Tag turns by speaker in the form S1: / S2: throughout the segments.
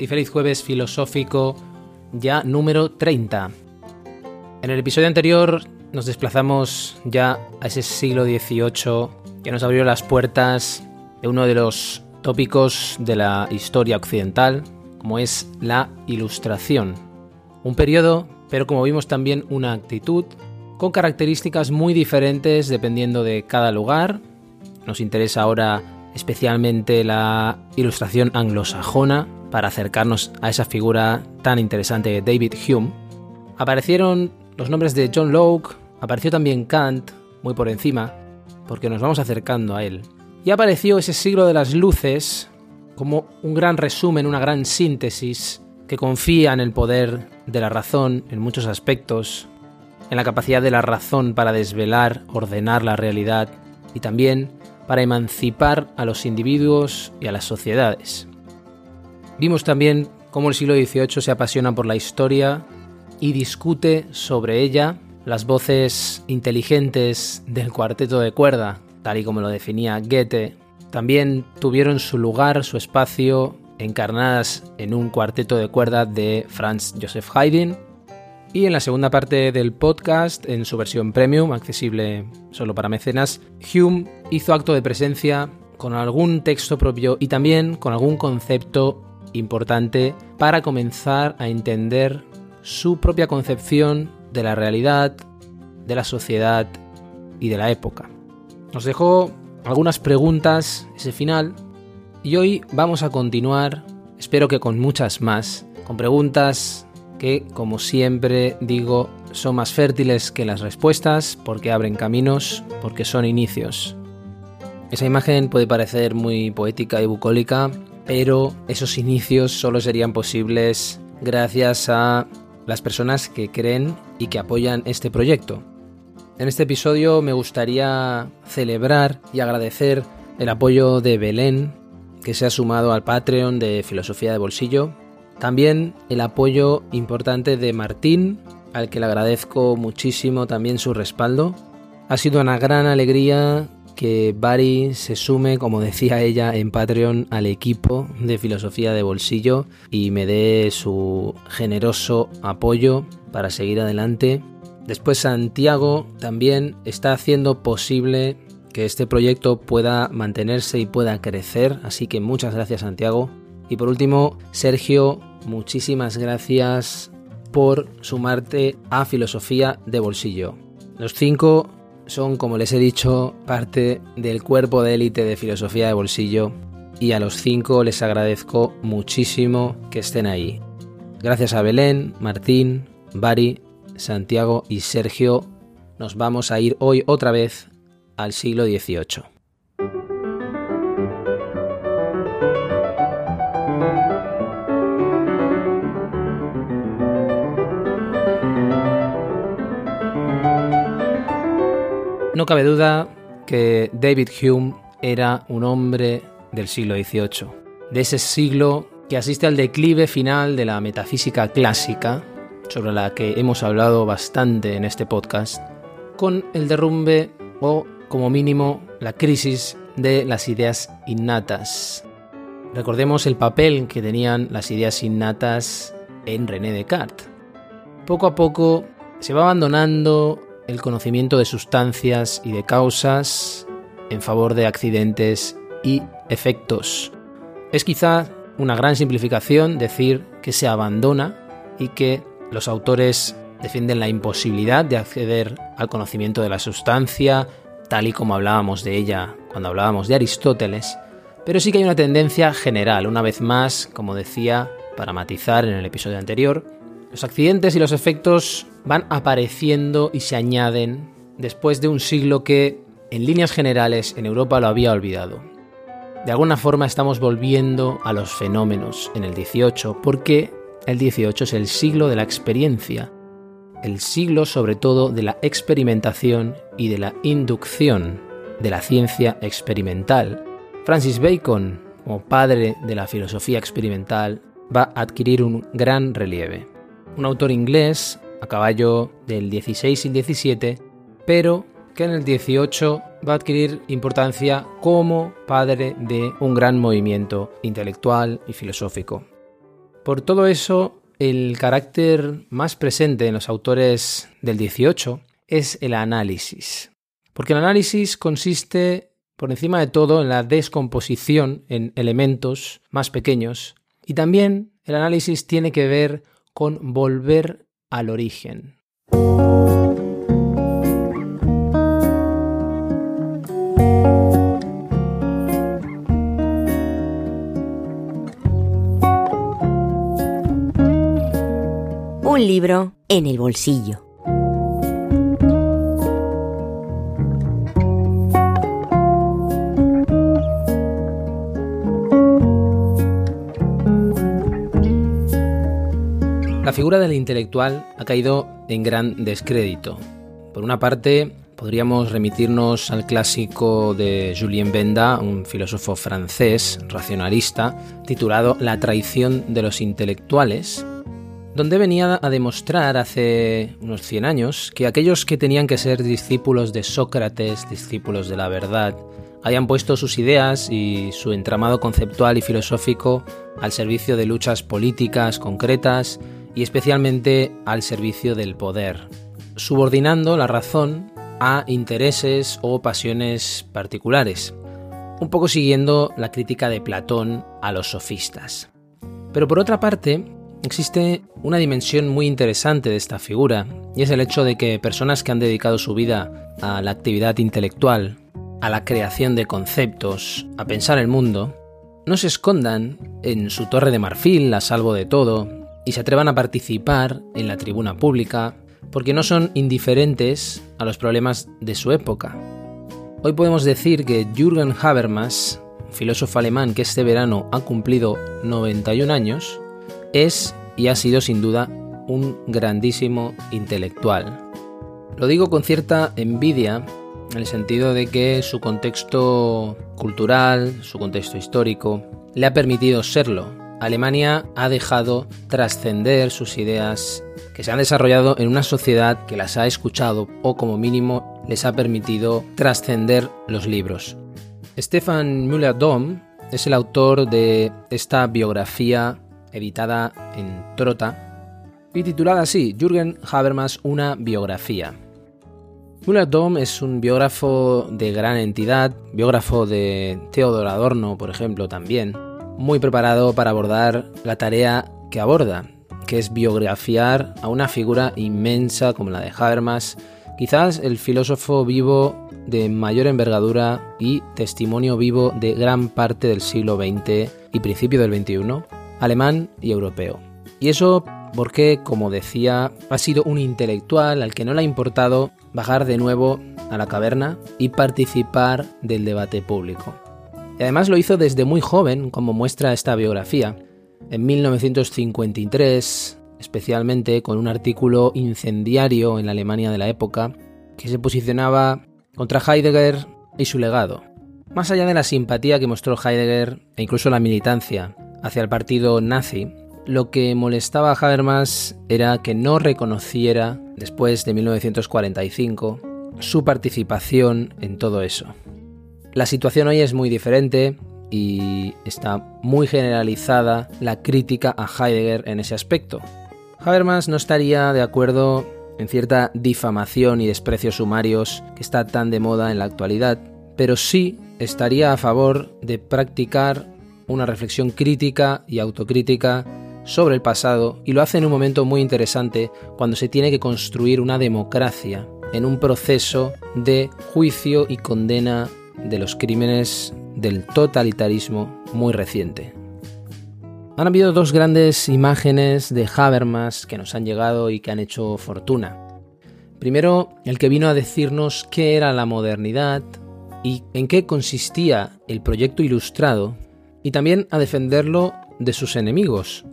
S1: y feliz jueves filosófico ya número 30. En el episodio anterior nos desplazamos ya a ese siglo XVIII que nos abrió las puertas de uno de los tópicos de la historia occidental, como es la Ilustración. Un periodo, pero como vimos también una actitud, con características muy diferentes dependiendo de cada lugar. Nos interesa ahora especialmente la ilustración anglosajona, para acercarnos a esa figura tan interesante de David Hume. Aparecieron los nombres de John Locke, apareció también Kant, muy por encima, porque nos vamos acercando a él. Y apareció ese siglo de las luces como un gran resumen, una gran síntesis que confía en el poder de la razón en muchos aspectos, en la capacidad de la razón para desvelar, ordenar la realidad y también para emancipar a los individuos y a las sociedades. Vimos también cómo el siglo XVIII se apasiona por la historia y discute sobre ella. Las voces inteligentes del cuarteto de cuerda, tal y como lo definía Goethe, también tuvieron su lugar, su espacio, encarnadas en un cuarteto de cuerda de Franz Joseph Haydn. Y en la segunda parte del podcast, en su versión premium, accesible solo para mecenas, Hume hizo acto de presencia con algún texto propio y también con algún concepto importante para comenzar a entender su propia concepción de la realidad, de la sociedad y de la época. Nos dejó algunas preguntas ese final y hoy vamos a continuar, espero que con muchas más, con preguntas que, como siempre digo, son más fértiles que las respuestas porque abren caminos, porque son inicios. Esa imagen puede parecer muy poética y bucólica, pero esos inicios solo serían posibles gracias a las personas que creen y que apoyan este proyecto. En este episodio me gustaría celebrar y agradecer el apoyo de Belén, que se ha sumado al Patreon de Filosofía de Bolsillo, también el apoyo importante de Martín, al que le agradezco muchísimo también su respaldo. Ha sido una gran alegría que Bari se sume, como decía ella en Patreon, al equipo de filosofía de bolsillo y me dé su generoso apoyo para seguir adelante. Después Santiago también está haciendo posible que este proyecto pueda mantenerse y pueda crecer, así que muchas gracias Santiago. Y por último, Sergio, muchísimas gracias por sumarte a Filosofía de Bolsillo. Los cinco son, como les he dicho, parte del cuerpo de élite de Filosofía de Bolsillo y a los cinco les agradezco muchísimo que estén ahí. Gracias a Belén, Martín, Bari, Santiago y Sergio, nos vamos a ir hoy otra vez al siglo XVIII. No cabe duda que David Hume era un hombre del siglo XVIII, de ese siglo que asiste al declive final de la metafísica clásica, sobre la que hemos hablado bastante en este podcast, con el derrumbe o, como mínimo, la crisis de las ideas innatas. Recordemos el papel que tenían las ideas innatas en René Descartes. Poco a poco se va abandonando el conocimiento de sustancias y de causas en favor de accidentes y efectos. Es quizá una gran simplificación decir que se abandona y que los autores defienden la imposibilidad de acceder al conocimiento de la sustancia, tal y como hablábamos de ella cuando hablábamos de Aristóteles, pero sí que hay una tendencia general, una vez más, como decía, para matizar en el episodio anterior, los accidentes y los efectos van apareciendo y se añaden después de un siglo que, en líneas generales, en Europa lo había olvidado. De alguna forma estamos volviendo a los fenómenos en el 18 porque el 18 es el siglo de la experiencia, el siglo sobre todo de la experimentación y de la inducción de la ciencia experimental. Francis Bacon, como padre de la filosofía experimental, va a adquirir un gran relieve. Un autor inglés a caballo del 16 y 17, pero que en el 18 va a adquirir importancia como padre de un gran movimiento intelectual y filosófico. Por todo eso, el carácter más presente en los autores del 18 es el análisis. Porque el análisis consiste, por encima de todo, en la descomposición en elementos más pequeños y también el análisis tiene que ver con volver al origen.
S2: Un libro en el bolsillo.
S1: La figura del intelectual ha caído en gran descrédito. Por una parte, podríamos remitirnos al clásico de Julien Benda, un filósofo francés racionalista, titulado La traición de los intelectuales, donde venía a demostrar hace unos 100 años que aquellos que tenían que ser discípulos de Sócrates, discípulos de la verdad, hayan puesto sus ideas y su entramado conceptual y filosófico al servicio de luchas políticas concretas y especialmente al servicio del poder, subordinando la razón a intereses o pasiones particulares, un poco siguiendo la crítica de Platón a los sofistas. Pero por otra parte, existe una dimensión muy interesante de esta figura, y es el hecho de que personas que han dedicado su vida a la actividad intelectual, a la creación de conceptos, a pensar el mundo, no se escondan en su torre de marfil a salvo de todo, y se atrevan a participar en la tribuna pública porque no son indiferentes a los problemas de su época. Hoy podemos decir que Jürgen Habermas, filósofo alemán que este verano ha cumplido 91 años, es y ha sido sin duda un grandísimo intelectual. Lo digo con cierta envidia en el sentido de que su contexto cultural, su contexto histórico, le ha permitido serlo, Alemania ha dejado trascender sus ideas que se han desarrollado en una sociedad que las ha escuchado o como mínimo les ha permitido trascender los libros. Stefan Müller-Dom es el autor de esta biografía editada en Trota y titulada así, Jürgen Habermas, una biografía. Müller-Dom es un biógrafo de gran entidad, biógrafo de Theodor Adorno, por ejemplo, también, muy preparado para abordar la tarea que aborda, que es biografiar a una figura inmensa como la de Habermas, quizás el filósofo vivo de mayor envergadura y testimonio vivo de gran parte del siglo XX y principio del XXI, alemán y europeo. Y eso porque, como decía, ha sido un intelectual al que no le ha importado bajar de nuevo a la caverna y participar del debate público. Y además lo hizo desde muy joven, como muestra esta biografía. En 1953, especialmente con un artículo incendiario en la Alemania de la época, que se posicionaba contra Heidegger y su legado. Más allá de la simpatía que mostró Heidegger e incluso la militancia hacia el partido nazi, lo que molestaba a Habermas era que no reconociera, después de 1945, su participación en todo eso. La situación hoy es muy diferente y está muy generalizada la crítica a Heidegger en ese aspecto. Habermas no estaría de acuerdo en cierta difamación y desprecios sumarios que está tan de moda en la actualidad, pero sí estaría a favor de practicar una reflexión crítica y autocrítica sobre el pasado y lo hace en un momento muy interesante cuando se tiene que construir una democracia en un proceso de juicio y condena de los crímenes del totalitarismo muy reciente. Han habido dos grandes imágenes de Habermas que nos han llegado y que han hecho fortuna. Primero, el que vino a decirnos qué era la modernidad y en qué consistía el proyecto ilustrado, y también a defenderlo de sus enemigos,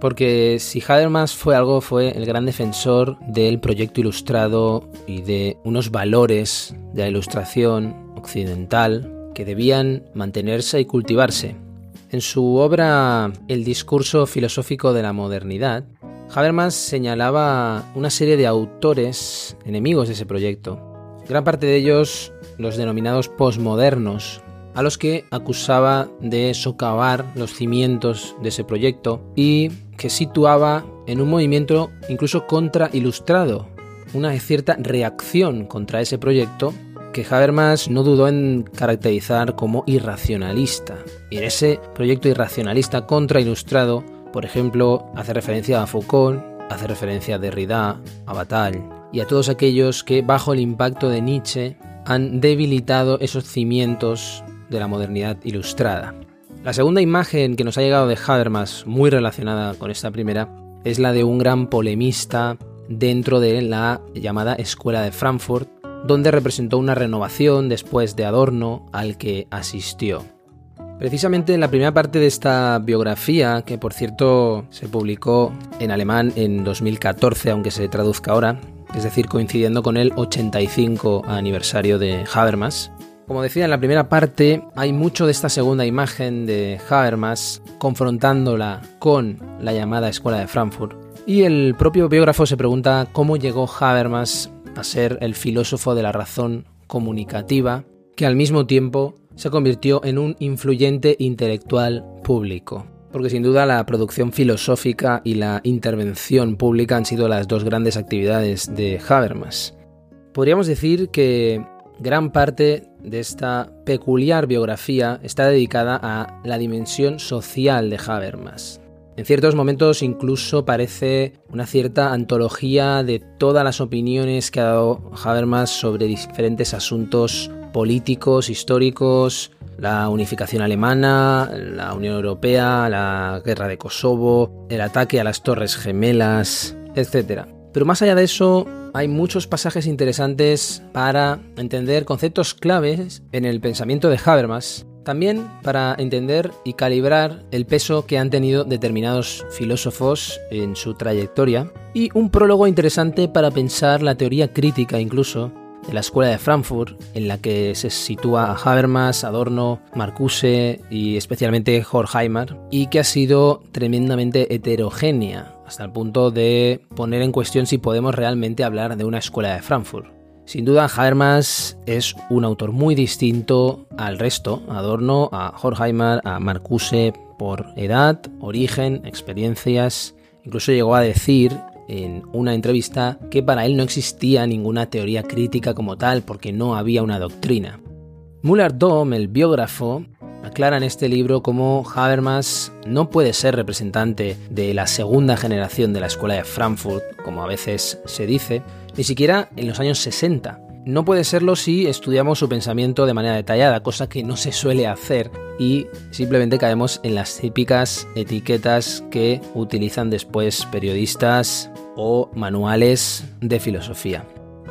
S1: porque si Habermas fue algo, fue el gran defensor del proyecto ilustrado y de unos valores de la ilustración occidental que debían mantenerse y cultivarse. En su obra El discurso filosófico de la modernidad, Habermas señalaba una serie de autores enemigos de ese proyecto. Gran parte de ellos los denominados posmodernos, a los que acusaba de socavar los cimientos de ese proyecto y que situaba en un movimiento incluso contra ilustrado, una cierta reacción contra ese proyecto que Habermas no dudó en caracterizar como irracionalista. Y en ese proyecto irracionalista contra ilustrado, por ejemplo, hace referencia a Foucault, hace referencia a Derrida, a Bataille y a todos aquellos que bajo el impacto de Nietzsche han debilitado esos cimientos de la modernidad ilustrada. La segunda imagen que nos ha llegado de Habermas, muy relacionada con esta primera, es la de un gran polemista dentro de la llamada Escuela de Frankfurt, donde representó una renovación después de Adorno al que asistió. Precisamente en la primera parte de esta biografía, que por cierto se publicó en alemán en 2014, aunque se traduzca ahora, es decir, coincidiendo con el 85 aniversario de Habermas, como decía en la primera parte, hay mucho de esta segunda imagen de Habermas confrontándola con la llamada Escuela de Frankfurt. Y el propio biógrafo se pregunta cómo llegó Habermas a ser el filósofo de la razón comunicativa, que al mismo tiempo se convirtió en un influyente intelectual público. Porque sin duda la producción filosófica y la intervención pública han sido las dos grandes actividades de Habermas. Podríamos decir que Gran parte de esta peculiar biografía está dedicada a la dimensión social de Habermas. En ciertos momentos incluso parece una cierta antología de todas las opiniones que ha dado Habermas sobre diferentes asuntos políticos, históricos, la unificación alemana, la Unión Europea, la guerra de Kosovo, el ataque a las Torres Gemelas, etc. Pero más allá de eso, hay muchos pasajes interesantes para entender conceptos claves en el pensamiento de Habermas, también para entender y calibrar el peso que han tenido determinados filósofos en su trayectoria, y un prólogo interesante para pensar la teoría crítica incluso de la Escuela de Frankfurt, en la que se sitúa Habermas, Adorno, Marcuse y especialmente Horkheimer, y que ha sido tremendamente heterogénea hasta el punto de poner en cuestión si podemos realmente hablar de una escuela de Frankfurt. Sin duda, Habermas es un autor muy distinto al resto, Adorno, a Horkheimer, a Marcuse, por edad, origen, experiencias. Incluso llegó a decir en una entrevista que para él no existía ninguna teoría crítica como tal porque no había una doctrina. Müller-Dom, el biógrafo, aclara en este libro cómo Habermas no puede ser representante de la segunda generación de la escuela de Frankfurt, como a veces se dice, ni siquiera en los años 60. No puede serlo si estudiamos su pensamiento de manera detallada, cosa que no se suele hacer y simplemente caemos en las típicas etiquetas que utilizan después periodistas o manuales de filosofía.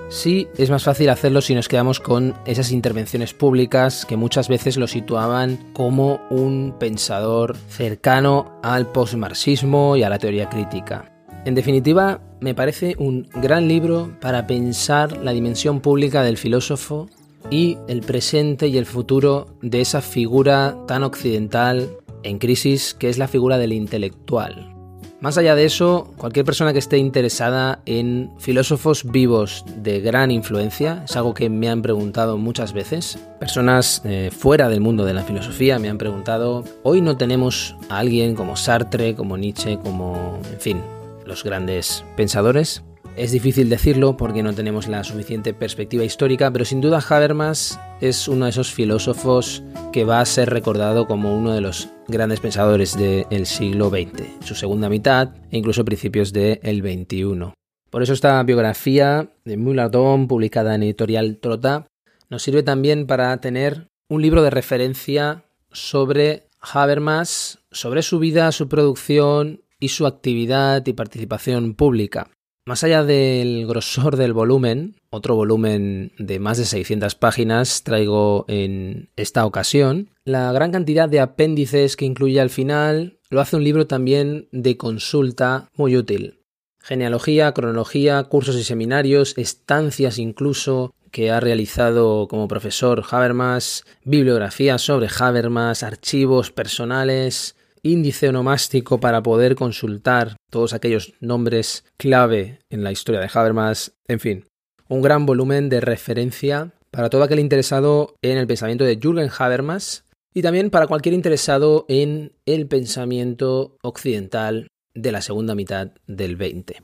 S1: Sí, es más fácil hacerlo si nos quedamos con esas intervenciones públicas que muchas veces lo situaban como un pensador cercano al postmarxismo y a la teoría crítica. En definitiva, me parece un gran libro para pensar la dimensión pública del filósofo y el presente y el futuro de esa figura tan occidental en crisis que es la figura del intelectual. Más allá de eso, cualquier persona que esté interesada en filósofos vivos de gran influencia, es algo que me han preguntado muchas veces, personas eh, fuera del mundo de la filosofía me han preguntado, hoy no tenemos a alguien como Sartre, como Nietzsche, como, en fin, los grandes pensadores. Es difícil decirlo porque no tenemos la suficiente perspectiva histórica, pero sin duda Habermas es uno de esos filósofos que va a ser recordado como uno de los grandes pensadores del siglo XX, su segunda mitad e incluso principios del XXI. Por eso esta biografía de Müller-Dom, publicada en editorial Trota, nos sirve también para tener un libro de referencia sobre Habermas, sobre su vida, su producción y su actividad y participación pública. Más allá del grosor del volumen, otro volumen de más de 600 páginas traigo en esta ocasión, la gran cantidad de apéndices que incluye al final lo hace un libro también de consulta muy útil. Genealogía, cronología, cursos y seminarios, estancias incluso que ha realizado como profesor Habermas, bibliografía sobre Habermas, archivos personales, índice onomástico para poder consultar todos aquellos nombres clave en la historia de Habermas, en fin, un gran volumen de referencia para todo aquel interesado en el pensamiento de Jürgen Habermas y también para cualquier interesado en el pensamiento occidental de la segunda mitad del 20.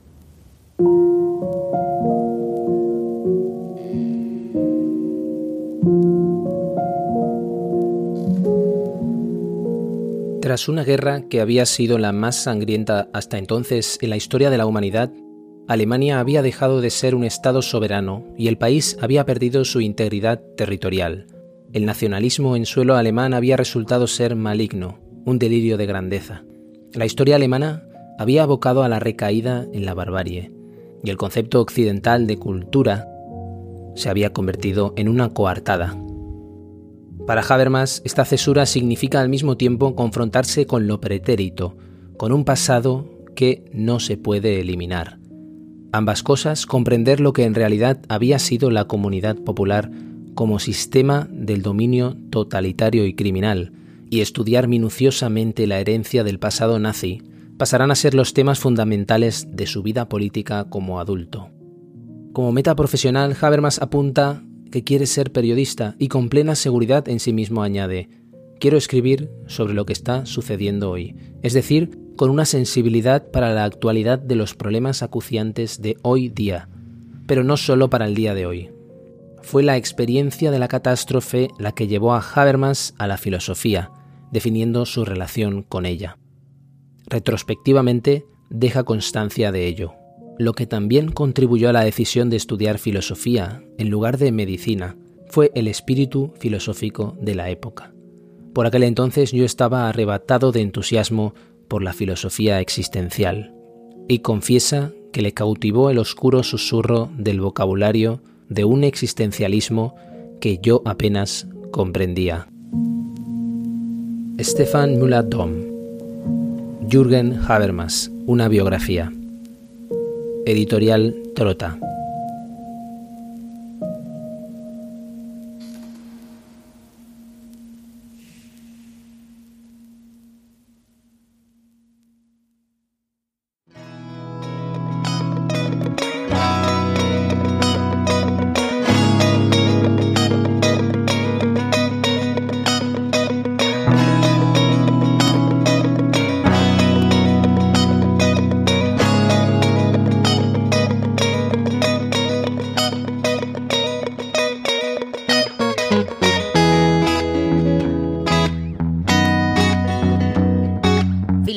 S1: Tras una guerra que había sido la más sangrienta hasta entonces en la historia de la humanidad, Alemania había dejado de ser un Estado soberano y el país había perdido su integridad territorial. El nacionalismo en suelo alemán había resultado ser maligno, un delirio de grandeza. La historia alemana había abocado a la recaída en la barbarie, y el concepto occidental de cultura se había convertido en una coartada, para Habermas, esta cesura significa al mismo tiempo confrontarse con lo pretérito, con un pasado que no se puede eliminar. Ambas cosas, comprender lo que en realidad había sido la comunidad popular como sistema del dominio totalitario y criminal, y estudiar minuciosamente la herencia del pasado nazi, pasarán a ser los temas fundamentales de su vida política como adulto. Como meta profesional, Habermas apunta que quiere ser periodista y con plena seguridad en sí mismo añade, quiero escribir sobre lo que está sucediendo hoy, es decir, con una sensibilidad para la actualidad de los problemas acuciantes de hoy día, pero no solo para el día de hoy. Fue la experiencia de la catástrofe la que llevó a Habermas a la filosofía, definiendo su relación con ella. Retrospectivamente, deja constancia de ello lo que también contribuyó a la decisión de estudiar filosofía en lugar de medicina fue el espíritu filosófico de la época. Por aquel entonces yo estaba arrebatado de entusiasmo por la filosofía existencial, y confiesa que le cautivó el oscuro susurro del vocabulario de un existencialismo que yo apenas comprendía. Stefan Müller-Dom Jürgen Habermas, una biografía. Editorial Trota.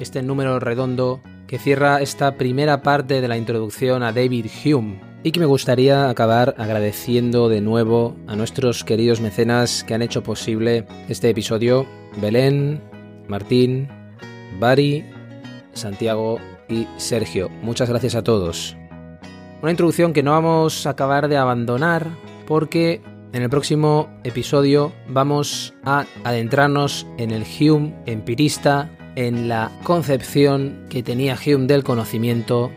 S1: este número redondo que cierra esta primera parte de la introducción a David Hume y que me gustaría acabar agradeciendo de nuevo a nuestros queridos mecenas que han hecho posible este episodio, Belén, Martín, Bari, Santiago y Sergio. Muchas gracias a todos. Una introducción que no vamos a acabar de abandonar porque en el próximo episodio vamos a adentrarnos en el Hume empirista en la concepción que tenía Hume del conocimiento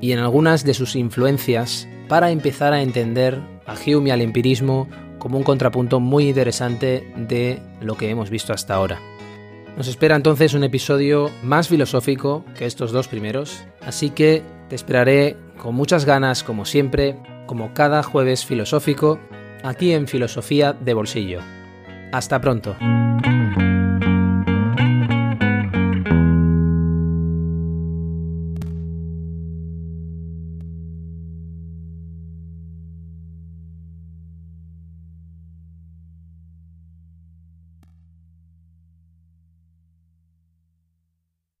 S1: y en algunas de sus influencias para empezar a entender a Hume y al empirismo como un contrapunto muy interesante de lo que hemos visto hasta ahora. Nos espera entonces un episodio más filosófico que estos dos primeros, así que te esperaré con muchas ganas como siempre, como cada jueves filosófico, aquí en Filosofía de Bolsillo. Hasta pronto.